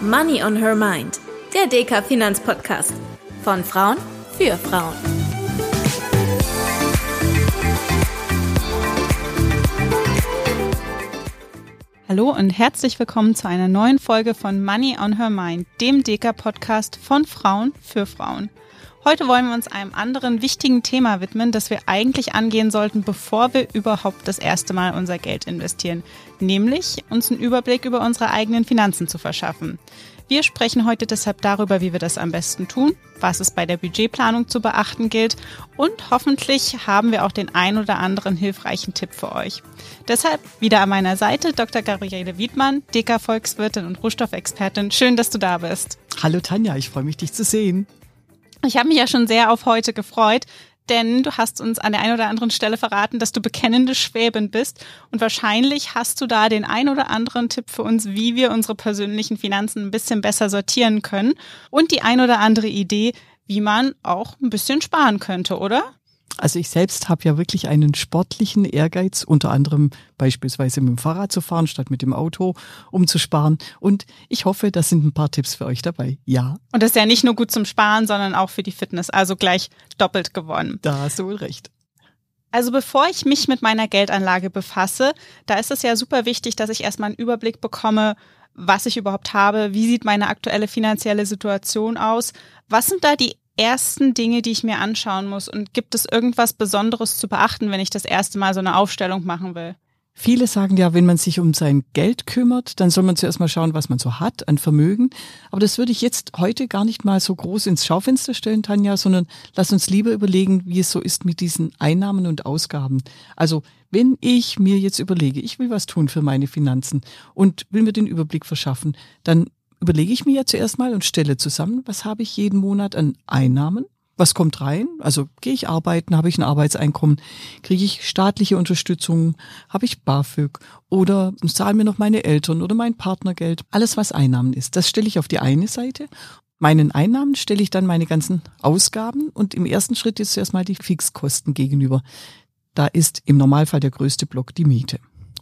Money on Her Mind, der DK Finanzpodcast. Von Frauen für Frauen. Hallo und herzlich willkommen zu einer neuen Folge von Money on Her Mind, dem DK-Podcast von Frauen für Frauen. Heute wollen wir uns einem anderen wichtigen Thema widmen, das wir eigentlich angehen sollten, bevor wir überhaupt das erste Mal unser Geld investieren, nämlich uns einen Überblick über unsere eigenen Finanzen zu verschaffen. Wir sprechen heute deshalb darüber, wie wir das am besten tun, was es bei der Budgetplanung zu beachten gilt und hoffentlich haben wir auch den ein oder anderen hilfreichen Tipp für euch. Deshalb wieder an meiner Seite Dr. Gabriele Wiedmann, DK-Volkswirtin und Rohstoffexpertin. Schön, dass du da bist. Hallo Tanja, ich freue mich, dich zu sehen. Ich habe mich ja schon sehr auf heute gefreut, denn du hast uns an der einen oder anderen Stelle verraten, dass du bekennende Schwäbin bist und wahrscheinlich hast du da den ein oder anderen Tipp für uns, wie wir unsere persönlichen Finanzen ein bisschen besser sortieren können und die ein oder andere Idee, wie man auch ein bisschen sparen könnte, oder? Also ich selbst habe ja wirklich einen sportlichen Ehrgeiz, unter anderem beispielsweise mit dem Fahrrad zu fahren statt mit dem Auto, um zu sparen. Und ich hoffe, das sind ein paar Tipps für euch dabei. Ja. Und das ist ja nicht nur gut zum Sparen, sondern auch für die Fitness. Also gleich doppelt gewonnen. Da hast du wohl recht. Also bevor ich mich mit meiner Geldanlage befasse, da ist es ja super wichtig, dass ich erstmal einen Überblick bekomme, was ich überhaupt habe, wie sieht meine aktuelle finanzielle Situation aus, was sind da die ersten Dinge, die ich mir anschauen muss? Und gibt es irgendwas Besonderes zu beachten, wenn ich das erste Mal so eine Aufstellung machen will? Viele sagen ja, wenn man sich um sein Geld kümmert, dann soll man zuerst mal schauen, was man so hat an Vermögen. Aber das würde ich jetzt heute gar nicht mal so groß ins Schaufenster stellen, Tanja, sondern lass uns lieber überlegen, wie es so ist mit diesen Einnahmen und Ausgaben. Also wenn ich mir jetzt überlege, ich will was tun für meine Finanzen und will mir den Überblick verschaffen, dann überlege ich mir ja zuerst mal und stelle zusammen, was habe ich jeden Monat an Einnahmen, was kommt rein? Also gehe ich arbeiten, habe ich ein Arbeitseinkommen, kriege ich staatliche Unterstützung, habe ich BAföG oder zahlen mir noch meine Eltern oder mein Partner Geld. Alles, was Einnahmen ist, das stelle ich auf die eine Seite. Meinen Einnahmen stelle ich dann meine ganzen Ausgaben und im ersten Schritt ist zuerst mal die Fixkosten gegenüber. Da ist im Normalfall der größte Block die Miete.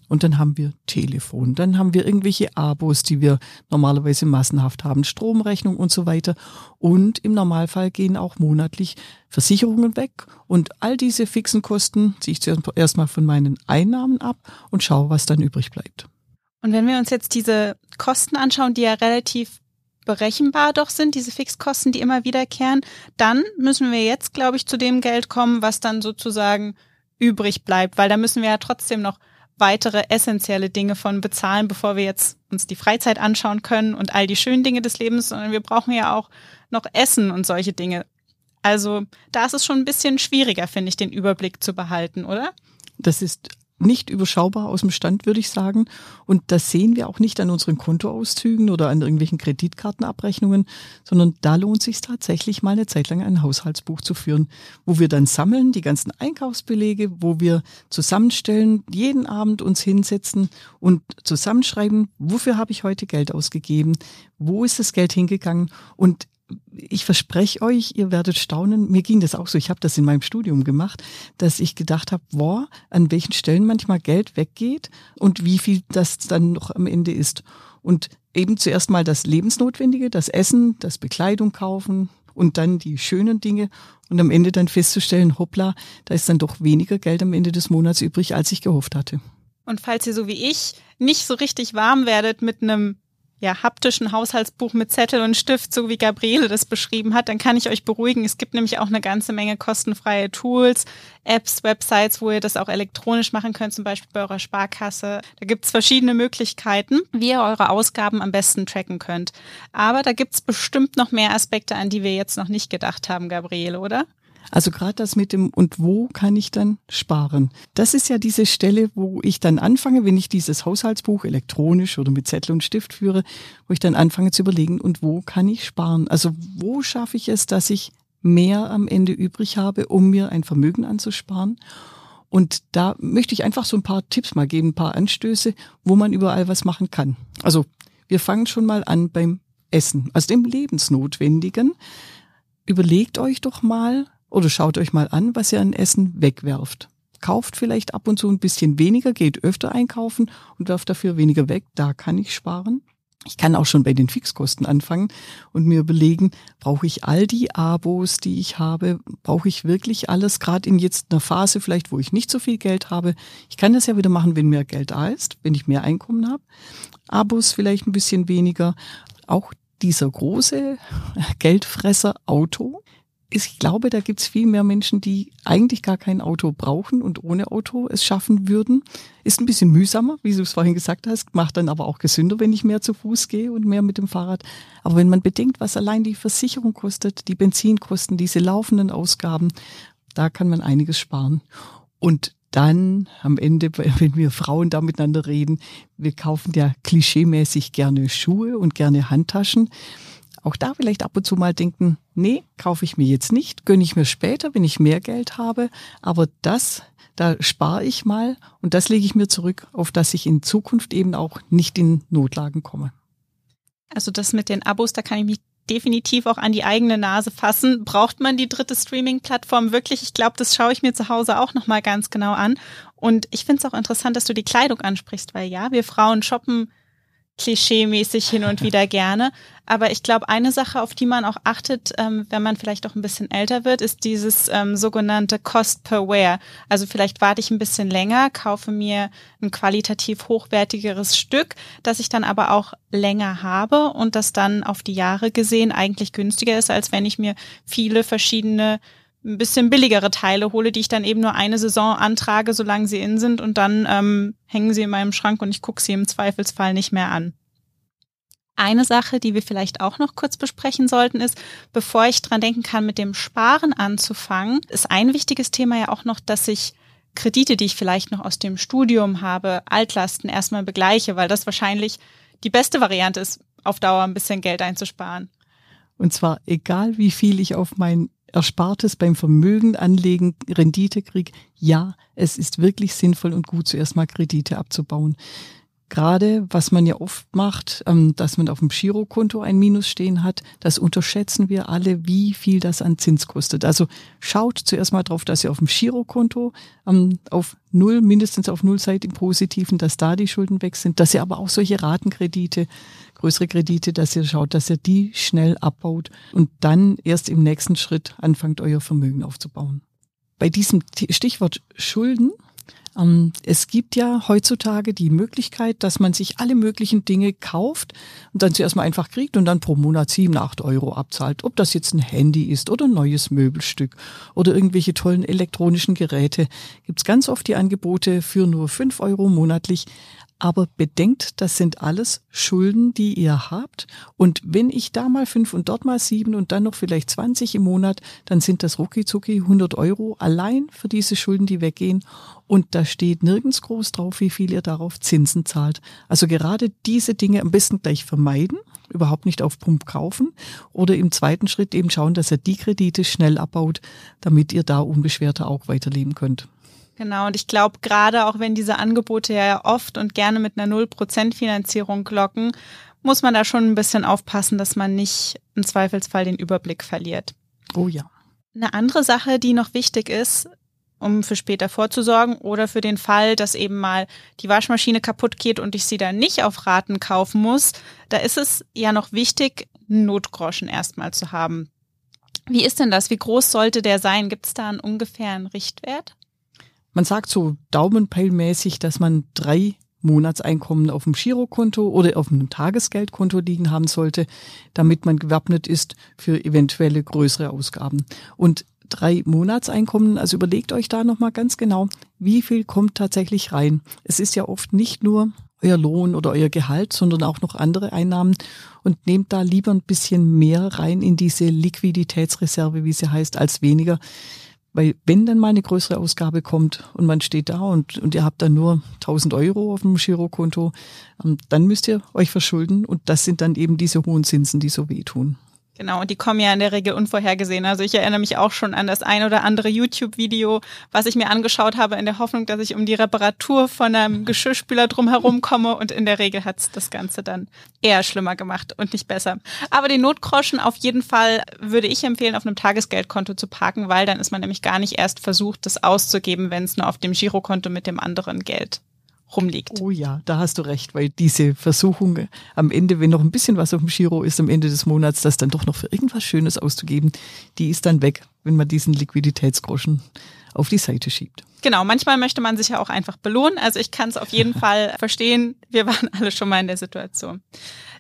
Und dann haben wir Telefon, dann haben wir irgendwelche Abos, die wir normalerweise massenhaft haben, Stromrechnung und so weiter. Und im Normalfall gehen auch monatlich Versicherungen weg. Und all diese fixen Kosten ziehe ich zuerst erstmal von meinen Einnahmen ab und schaue, was dann übrig bleibt. Und wenn wir uns jetzt diese Kosten anschauen, die ja relativ berechenbar doch sind, diese Fixkosten, die immer wiederkehren, dann müssen wir jetzt, glaube ich, zu dem Geld kommen, was dann sozusagen übrig bleibt, weil da müssen wir ja trotzdem noch weitere essentielle Dinge von bezahlen, bevor wir jetzt uns die Freizeit anschauen können und all die schönen Dinge des Lebens, sondern wir brauchen ja auch noch Essen und solche Dinge. Also da ist es schon ein bisschen schwieriger, finde ich, den Überblick zu behalten, oder? Das ist nicht überschaubar aus dem Stand, würde ich sagen. Und das sehen wir auch nicht an unseren Kontoauszügen oder an irgendwelchen Kreditkartenabrechnungen, sondern da lohnt sich tatsächlich mal eine Zeit lang ein Haushaltsbuch zu führen, wo wir dann sammeln die ganzen Einkaufsbelege, wo wir zusammenstellen, jeden Abend uns hinsetzen und zusammenschreiben, wofür habe ich heute Geld ausgegeben, wo ist das Geld hingegangen und ich verspreche euch, ihr werdet staunen. Mir ging das auch so. Ich habe das in meinem Studium gemacht, dass ich gedacht habe, boah, an welchen Stellen manchmal Geld weggeht und wie viel das dann noch am Ende ist. Und eben zuerst mal das Lebensnotwendige, das Essen, das Bekleidung kaufen und dann die schönen Dinge und am Ende dann festzustellen, hoppla, da ist dann doch weniger Geld am Ende des Monats übrig, als ich gehofft hatte. Und falls ihr so wie ich nicht so richtig warm werdet mit einem ja, haptischen Haushaltsbuch mit Zettel und Stift, so wie Gabriele das beschrieben hat, dann kann ich euch beruhigen. Es gibt nämlich auch eine ganze Menge kostenfreie Tools, Apps, Websites, wo ihr das auch elektronisch machen könnt, zum Beispiel bei eurer Sparkasse. Da gibt's verschiedene Möglichkeiten, wie ihr eure Ausgaben am besten tracken könnt. Aber da gibt's bestimmt noch mehr Aspekte, an die wir jetzt noch nicht gedacht haben, Gabriele, oder? Also gerade das mit dem und wo kann ich dann sparen? Das ist ja diese Stelle, wo ich dann anfange, wenn ich dieses Haushaltsbuch elektronisch oder mit Zettel und Stift führe, wo ich dann anfange zu überlegen, und wo kann ich sparen? Also wo schaffe ich es, dass ich mehr am Ende übrig habe, um mir ein Vermögen anzusparen? Und da möchte ich einfach so ein paar Tipps mal geben, ein paar Anstöße, wo man überall was machen kann. Also wir fangen schon mal an beim Essen, also dem Lebensnotwendigen. Überlegt euch doch mal, oder schaut euch mal an, was ihr an Essen wegwerft. Kauft vielleicht ab und zu ein bisschen weniger, geht öfter einkaufen und werft dafür weniger weg. Da kann ich sparen. Ich kann auch schon bei den Fixkosten anfangen und mir überlegen, brauche ich all die Abos, die ich habe, brauche ich wirklich alles, gerade in jetzt einer Phase vielleicht, wo ich nicht so viel Geld habe. Ich kann das ja wieder machen, wenn mehr Geld da ist, wenn ich mehr Einkommen habe. Abos vielleicht ein bisschen weniger. Auch dieser große Geldfresser Auto ich glaube, da gibt's viel mehr Menschen, die eigentlich gar kein Auto brauchen und ohne Auto es schaffen würden. Ist ein bisschen mühsamer, wie du es vorhin gesagt hast, macht dann aber auch gesünder, wenn ich mehr zu Fuß gehe und mehr mit dem Fahrrad. Aber wenn man bedenkt, was allein die Versicherung kostet, die Benzinkosten, diese laufenden Ausgaben, da kann man einiges sparen. Und dann am Ende, wenn wir Frauen da miteinander reden, wir kaufen ja klischeemäßig gerne Schuhe und gerne Handtaschen auch da vielleicht ab und zu mal denken, nee, kaufe ich mir jetzt nicht, gönne ich mir später, wenn ich mehr Geld habe, aber das, da spare ich mal und das lege ich mir zurück, auf dass ich in Zukunft eben auch nicht in Notlagen komme. Also das mit den Abos, da kann ich mich definitiv auch an die eigene Nase fassen. Braucht man die dritte Streaming-Plattform wirklich? Ich glaube, das schaue ich mir zu Hause auch nochmal ganz genau an. Und ich finde es auch interessant, dass du die Kleidung ansprichst, weil ja, wir Frauen shoppen klischeemäßig hin und wieder gerne. Aber ich glaube, eine Sache, auf die man auch achtet, ähm, wenn man vielleicht auch ein bisschen älter wird, ist dieses ähm, sogenannte Cost per Wear. Also vielleicht warte ich ein bisschen länger, kaufe mir ein qualitativ hochwertigeres Stück, das ich dann aber auch länger habe und das dann auf die Jahre gesehen eigentlich günstiger ist, als wenn ich mir viele verschiedene ein bisschen billigere Teile hole, die ich dann eben nur eine Saison antrage, solange sie in sind und dann ähm, hängen sie in meinem Schrank und ich gucke sie im Zweifelsfall nicht mehr an. Eine Sache, die wir vielleicht auch noch kurz besprechen sollten, ist, bevor ich dran denken kann, mit dem Sparen anzufangen, ist ein wichtiges Thema ja auch noch, dass ich Kredite, die ich vielleicht noch aus dem Studium habe, Altlasten erstmal begleiche, weil das wahrscheinlich die beste Variante ist, auf Dauer ein bisschen Geld einzusparen. Und zwar egal, wie viel ich auf mein Erspartes beim Vermögen anlegen, Rendite kriege, ja, es ist wirklich sinnvoll und gut, zuerst mal Kredite abzubauen. Gerade was man ja oft macht, ähm, dass man auf dem Girokonto ein Minus stehen hat, das unterschätzen wir alle, wie viel das an Zins kostet. Also schaut zuerst mal drauf, dass ihr auf dem Girokonto ähm, auf null, mindestens auf null seid im Positiven, dass da die Schulden weg sind, dass ihr aber auch solche Ratenkredite größere Kredite, dass ihr schaut, dass ihr die schnell abbaut und dann erst im nächsten Schritt anfangt, euer Vermögen aufzubauen. Bei diesem Stichwort Schulden, es gibt ja heutzutage die Möglichkeit, dass man sich alle möglichen Dinge kauft und dann zuerst mal einfach kriegt und dann pro Monat sieben, acht Euro abzahlt. Ob das jetzt ein Handy ist oder ein neues Möbelstück oder irgendwelche tollen elektronischen Geräte, gibt's ganz oft die Angebote für nur fünf Euro monatlich. Aber bedenkt, das sind alles Schulden, die ihr habt. Und wenn ich da mal fünf und dort mal sieben und dann noch vielleicht 20 im Monat, dann sind das rucki 100 Euro allein für diese Schulden, die weggehen. Und da steht nirgends groß drauf, wie viel ihr darauf Zinsen zahlt. Also gerade diese Dinge am besten gleich vermeiden, überhaupt nicht auf Pump kaufen oder im zweiten Schritt eben schauen, dass ihr die Kredite schnell abbaut, damit ihr da unbeschwerter auch weiterleben könnt. Genau, und ich glaube, gerade auch wenn diese Angebote ja oft und gerne mit einer Null-Prozent Finanzierung locken, muss man da schon ein bisschen aufpassen, dass man nicht im Zweifelsfall den Überblick verliert. Oh ja. Eine andere Sache, die noch wichtig ist, um für später vorzusorgen oder für den Fall, dass eben mal die Waschmaschine kaputt geht und ich sie dann nicht auf Raten kaufen muss, da ist es ja noch wichtig, einen Notgroschen erstmal zu haben. Wie ist denn das? Wie groß sollte der sein? Gibt es da einen ungefähren Richtwert? Man sagt so daumenpeilmäßig, dass man drei Monatseinkommen auf dem Girokonto oder auf einem Tagesgeldkonto liegen haben sollte, damit man gewappnet ist für eventuelle größere Ausgaben. Und drei Monatseinkommen, also überlegt euch da nochmal ganz genau, wie viel kommt tatsächlich rein. Es ist ja oft nicht nur euer Lohn oder euer Gehalt, sondern auch noch andere Einnahmen und nehmt da lieber ein bisschen mehr rein in diese Liquiditätsreserve, wie sie heißt, als weniger. Weil wenn dann mal eine größere Ausgabe kommt und man steht da und, und ihr habt dann nur 1000 Euro auf dem Girokonto, ähm, dann müsst ihr euch verschulden und das sind dann eben diese hohen Zinsen, die so wehtun. Genau, und die kommen ja in der Regel unvorhergesehen. Also ich erinnere mich auch schon an das ein oder andere YouTube-Video, was ich mir angeschaut habe, in der Hoffnung, dass ich um die Reparatur von einem Geschirrspüler drumherum komme. Und in der Regel hat's das Ganze dann eher schlimmer gemacht und nicht besser. Aber den Notgroschen auf jeden Fall würde ich empfehlen, auf einem Tagesgeldkonto zu parken, weil dann ist man nämlich gar nicht erst versucht, das auszugeben, wenn es nur auf dem Girokonto mit dem anderen Geld rumliegt. Oh ja, da hast du recht, weil diese Versuchung am Ende, wenn noch ein bisschen was auf dem Giro ist am Ende des Monats, das dann doch noch für irgendwas Schönes auszugeben, die ist dann weg, wenn man diesen Liquiditätsgroschen auf die Seite schiebt. Genau, manchmal möchte man sich ja auch einfach belohnen. Also ich kann es auf jeden Fall verstehen. Wir waren alle schon mal in der Situation.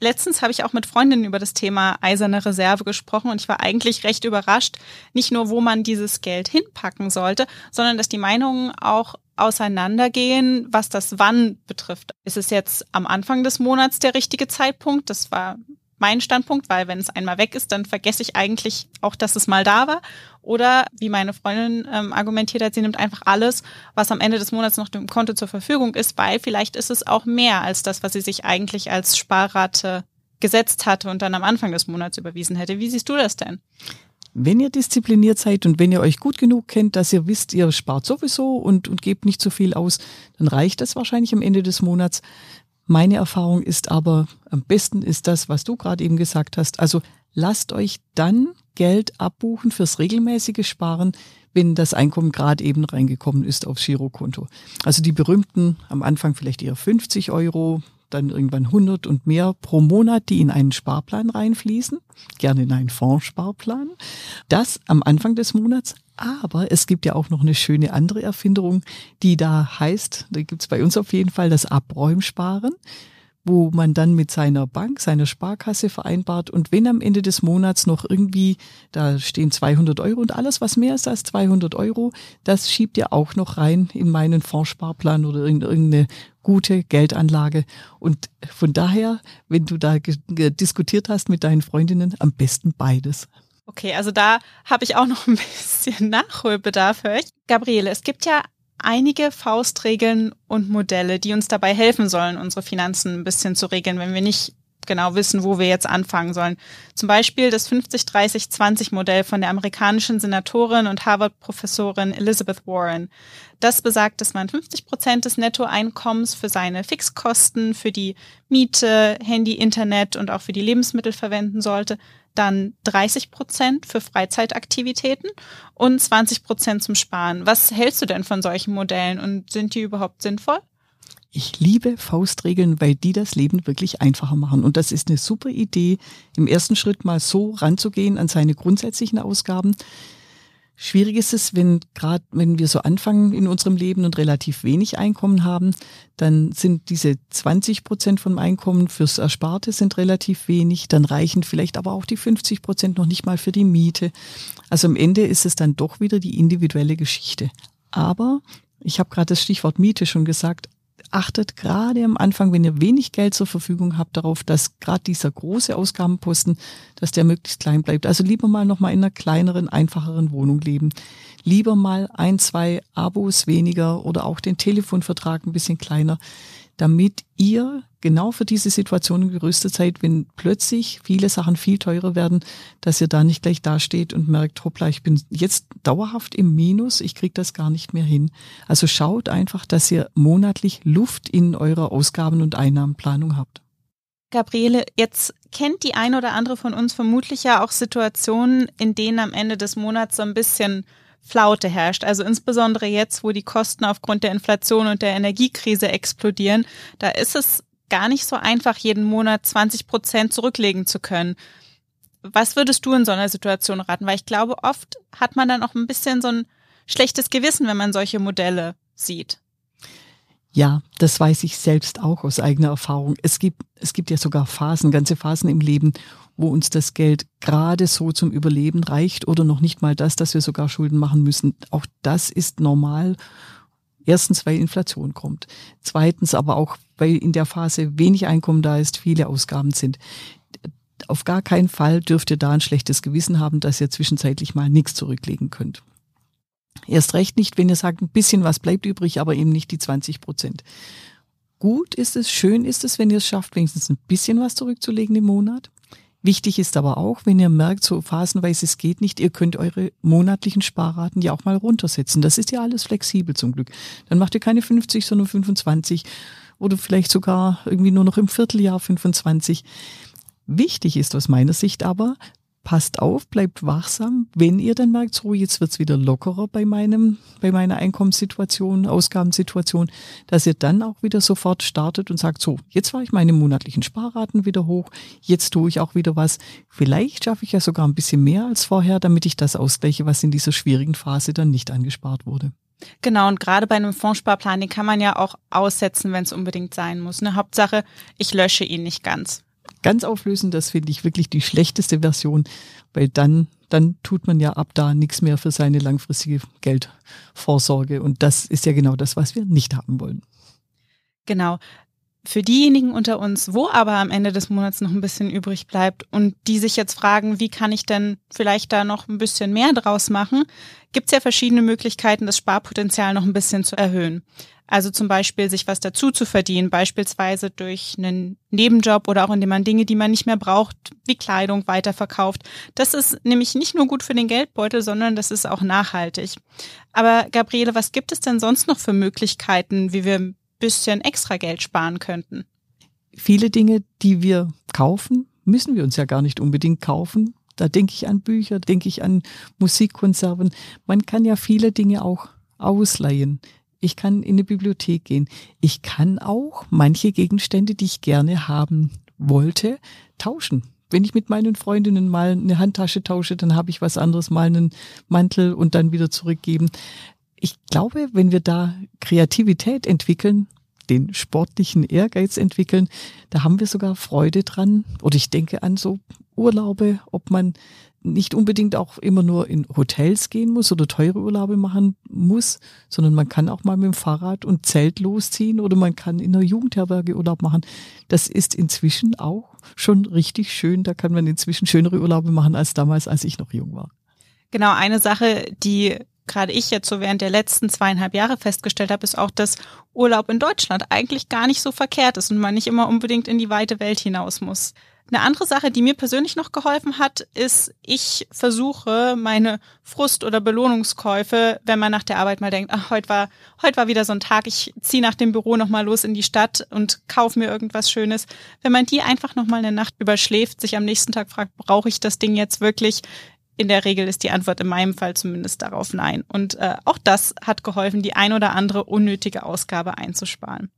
Letztens habe ich auch mit Freundinnen über das Thema eiserne Reserve gesprochen und ich war eigentlich recht überrascht, nicht nur, wo man dieses Geld hinpacken sollte, sondern dass die Meinungen auch auseinandergehen, was das Wann betrifft. Ist es jetzt am Anfang des Monats der richtige Zeitpunkt? Das war mein Standpunkt, weil wenn es einmal weg ist, dann vergesse ich eigentlich auch, dass es mal da war. Oder wie meine Freundin ähm, argumentiert hat, sie nimmt einfach alles, was am Ende des Monats noch dem Konto zur Verfügung ist, weil vielleicht ist es auch mehr als das, was sie sich eigentlich als Sparrate gesetzt hatte und dann am Anfang des Monats überwiesen hätte. Wie siehst du das denn? Wenn ihr diszipliniert seid und wenn ihr euch gut genug kennt, dass ihr wisst, ihr spart sowieso und, und gebt nicht zu viel aus, dann reicht das wahrscheinlich am Ende des Monats. Meine Erfahrung ist aber, am besten ist das, was du gerade eben gesagt hast. Also lasst euch dann Geld abbuchen fürs regelmäßige Sparen, wenn das Einkommen gerade eben reingekommen ist aufs Girokonto. Also die berühmten, am Anfang vielleicht eher 50 Euro, dann irgendwann 100 und mehr pro Monat, die in einen Sparplan reinfließen, gerne in einen Fondssparplan. Das am Anfang des Monats. Aber es gibt ja auch noch eine schöne andere Erfinderung, die da heißt, da gibt's bei uns auf jeden Fall das Abräumsparen wo man dann mit seiner Bank, seiner Sparkasse vereinbart und wenn am Ende des Monats noch irgendwie, da stehen 200 Euro und alles, was mehr ist als 200 Euro, das schiebt ihr auch noch rein in meinen Fondssparplan oder in irgendeine gute Geldanlage. Und von daher, wenn du da diskutiert hast mit deinen Freundinnen, am besten beides. Okay, also da habe ich auch noch ein bisschen Nachholbedarf, höre ich. Gabriele, es gibt ja einige Faustregeln und Modelle, die uns dabei helfen sollen, unsere Finanzen ein bisschen zu regeln, wenn wir nicht genau wissen, wo wir jetzt anfangen sollen. Zum Beispiel das 50-30-20-Modell von der amerikanischen Senatorin und Harvard-Professorin Elizabeth Warren. Das besagt, dass man 50 Prozent des Nettoeinkommens für seine Fixkosten, für die Miete, Handy, Internet und auch für die Lebensmittel verwenden sollte, dann 30 Prozent für Freizeitaktivitäten und 20 Prozent zum Sparen. Was hältst du denn von solchen Modellen und sind die überhaupt sinnvoll? Ich liebe Faustregeln, weil die das Leben wirklich einfacher machen. Und das ist eine super Idee, im ersten Schritt mal so ranzugehen an seine grundsätzlichen Ausgaben. Schwierig ist es, wenn gerade wenn wir so anfangen in unserem Leben und relativ wenig Einkommen haben, dann sind diese 20 Prozent vom Einkommen fürs Ersparte sind relativ wenig, dann reichen vielleicht aber auch die 50 Prozent noch nicht mal für die Miete. Also am Ende ist es dann doch wieder die individuelle Geschichte. Aber ich habe gerade das Stichwort Miete schon gesagt, achtet gerade am Anfang, wenn ihr wenig Geld zur Verfügung habt, darauf, dass gerade dieser große Ausgabenposten, dass der möglichst klein bleibt. Also lieber mal noch mal in einer kleineren, einfacheren Wohnung leben. Lieber mal ein, zwei Abos weniger oder auch den Telefonvertrag ein bisschen kleiner damit ihr genau für diese Situationen gerüstet seid, wenn plötzlich viele Sachen viel teurer werden, dass ihr da nicht gleich dasteht und merkt, hoppla, ich bin jetzt dauerhaft im Minus, ich krieg das gar nicht mehr hin. Also schaut einfach, dass ihr monatlich Luft in eurer Ausgaben- und Einnahmenplanung habt. Gabriele, jetzt kennt die ein oder andere von uns vermutlich ja auch Situationen, in denen am Ende des Monats so ein bisschen Flaute herrscht. Also insbesondere jetzt, wo die Kosten aufgrund der Inflation und der Energiekrise explodieren, da ist es gar nicht so einfach, jeden Monat 20 Prozent zurücklegen zu können. Was würdest du in so einer Situation raten? Weil ich glaube, oft hat man dann auch ein bisschen so ein schlechtes Gewissen, wenn man solche Modelle sieht. Ja, das weiß ich selbst auch aus eigener Erfahrung. Es gibt, es gibt ja sogar Phasen, ganze Phasen im Leben, wo uns das Geld gerade so zum Überleben reicht oder noch nicht mal das, dass wir sogar Schulden machen müssen. Auch das ist normal. Erstens, weil Inflation kommt. Zweitens aber auch, weil in der Phase wenig Einkommen da ist, viele Ausgaben sind. Auf gar keinen Fall dürft ihr da ein schlechtes Gewissen haben, dass ihr zwischenzeitlich mal nichts zurücklegen könnt. Erst recht nicht, wenn ihr sagt, ein bisschen was bleibt übrig, aber eben nicht die 20 Prozent. Gut ist es, schön ist es, wenn ihr es schafft, wenigstens ein bisschen was zurückzulegen im Monat. Wichtig ist aber auch, wenn ihr merkt, so phasenweise es geht nicht, ihr könnt eure monatlichen Sparraten ja auch mal runtersetzen. Das ist ja alles flexibel zum Glück. Dann macht ihr keine 50, sondern 25 oder vielleicht sogar irgendwie nur noch im Vierteljahr 25. Wichtig ist aus meiner Sicht aber, passt auf, bleibt wachsam. Wenn ihr dann merkt, so jetzt wird's wieder lockerer bei meinem, bei meiner Einkommenssituation, Ausgabensituation, dass ihr dann auch wieder sofort startet und sagt, so, jetzt war ich meine monatlichen Sparraten wieder hoch, jetzt tue ich auch wieder was. Vielleicht schaffe ich ja sogar ein bisschen mehr als vorher, damit ich das ausgleiche, was in dieser schwierigen Phase dann nicht angespart wurde. Genau, und gerade bei einem Fondssparplan, den kann man ja auch aussetzen, wenn es unbedingt sein muss. Eine Hauptsache, ich lösche ihn nicht ganz ganz auflösen, das finde ich wirklich die schlechteste Version, weil dann, dann tut man ja ab da nichts mehr für seine langfristige Geldvorsorge. Und das ist ja genau das, was wir nicht haben wollen. Genau. Für diejenigen unter uns, wo aber am Ende des Monats noch ein bisschen übrig bleibt und die sich jetzt fragen, wie kann ich denn vielleicht da noch ein bisschen mehr draus machen, gibt es ja verschiedene Möglichkeiten, das Sparpotenzial noch ein bisschen zu erhöhen. Also zum Beispiel sich was dazu zu verdienen, beispielsweise durch einen Nebenjob oder auch indem man Dinge, die man nicht mehr braucht, wie Kleidung weiterverkauft. Das ist nämlich nicht nur gut für den Geldbeutel, sondern das ist auch nachhaltig. Aber Gabriele, was gibt es denn sonst noch für Möglichkeiten, wie wir ein bisschen extra Geld sparen könnten? Viele Dinge, die wir kaufen, müssen wir uns ja gar nicht unbedingt kaufen. Da denke ich an Bücher, denke ich an Musikkonserven. Man kann ja viele Dinge auch ausleihen. Ich kann in eine Bibliothek gehen. Ich kann auch manche Gegenstände, die ich gerne haben wollte, tauschen. Wenn ich mit meinen Freundinnen mal eine Handtasche tausche, dann habe ich was anderes, mal einen Mantel und dann wieder zurückgeben. Ich glaube, wenn wir da Kreativität entwickeln, den sportlichen Ehrgeiz entwickeln, da haben wir sogar Freude dran. Oder ich denke an so Urlaube, ob man nicht unbedingt auch immer nur in Hotels gehen muss oder teure Urlaube machen muss, sondern man kann auch mal mit dem Fahrrad und Zelt losziehen oder man kann in einer Jugendherberge Urlaub machen. Das ist inzwischen auch schon richtig schön. Da kann man inzwischen schönere Urlaube machen als damals, als ich noch jung war. Genau, eine Sache, die gerade ich jetzt so während der letzten zweieinhalb Jahre festgestellt habe, ist auch, dass Urlaub in Deutschland eigentlich gar nicht so verkehrt ist und man nicht immer unbedingt in die weite Welt hinaus muss. Eine andere Sache, die mir persönlich noch geholfen hat, ist, ich versuche meine Frust- oder Belohnungskäufe, wenn man nach der Arbeit mal denkt, ach, heute war, heute war wieder so ein Tag, ich ziehe nach dem Büro nochmal los in die Stadt und kaufe mir irgendwas Schönes. Wenn man die einfach nochmal eine Nacht überschläft, sich am nächsten Tag fragt, brauche ich das Ding jetzt wirklich? In der Regel ist die Antwort in meinem Fall zumindest darauf nein. Und äh, auch das hat geholfen, die ein oder andere unnötige Ausgabe einzusparen.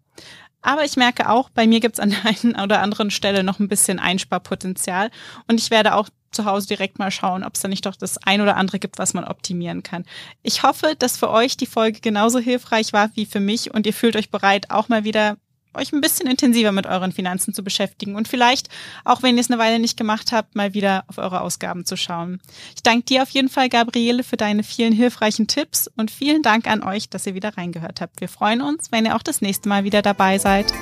Aber ich merke auch, bei mir gibt es an der einen oder anderen Stelle noch ein bisschen Einsparpotenzial. Und ich werde auch zu Hause direkt mal schauen, ob es da nicht doch das ein oder andere gibt, was man optimieren kann. Ich hoffe, dass für euch die Folge genauso hilfreich war wie für mich und ihr fühlt euch bereit, auch mal wieder euch ein bisschen intensiver mit euren Finanzen zu beschäftigen und vielleicht, auch wenn ihr es eine Weile nicht gemacht habt, mal wieder auf eure Ausgaben zu schauen. Ich danke dir auf jeden Fall, Gabriele, für deine vielen hilfreichen Tipps und vielen Dank an euch, dass ihr wieder reingehört habt. Wir freuen uns, wenn ihr auch das nächste Mal wieder dabei seid.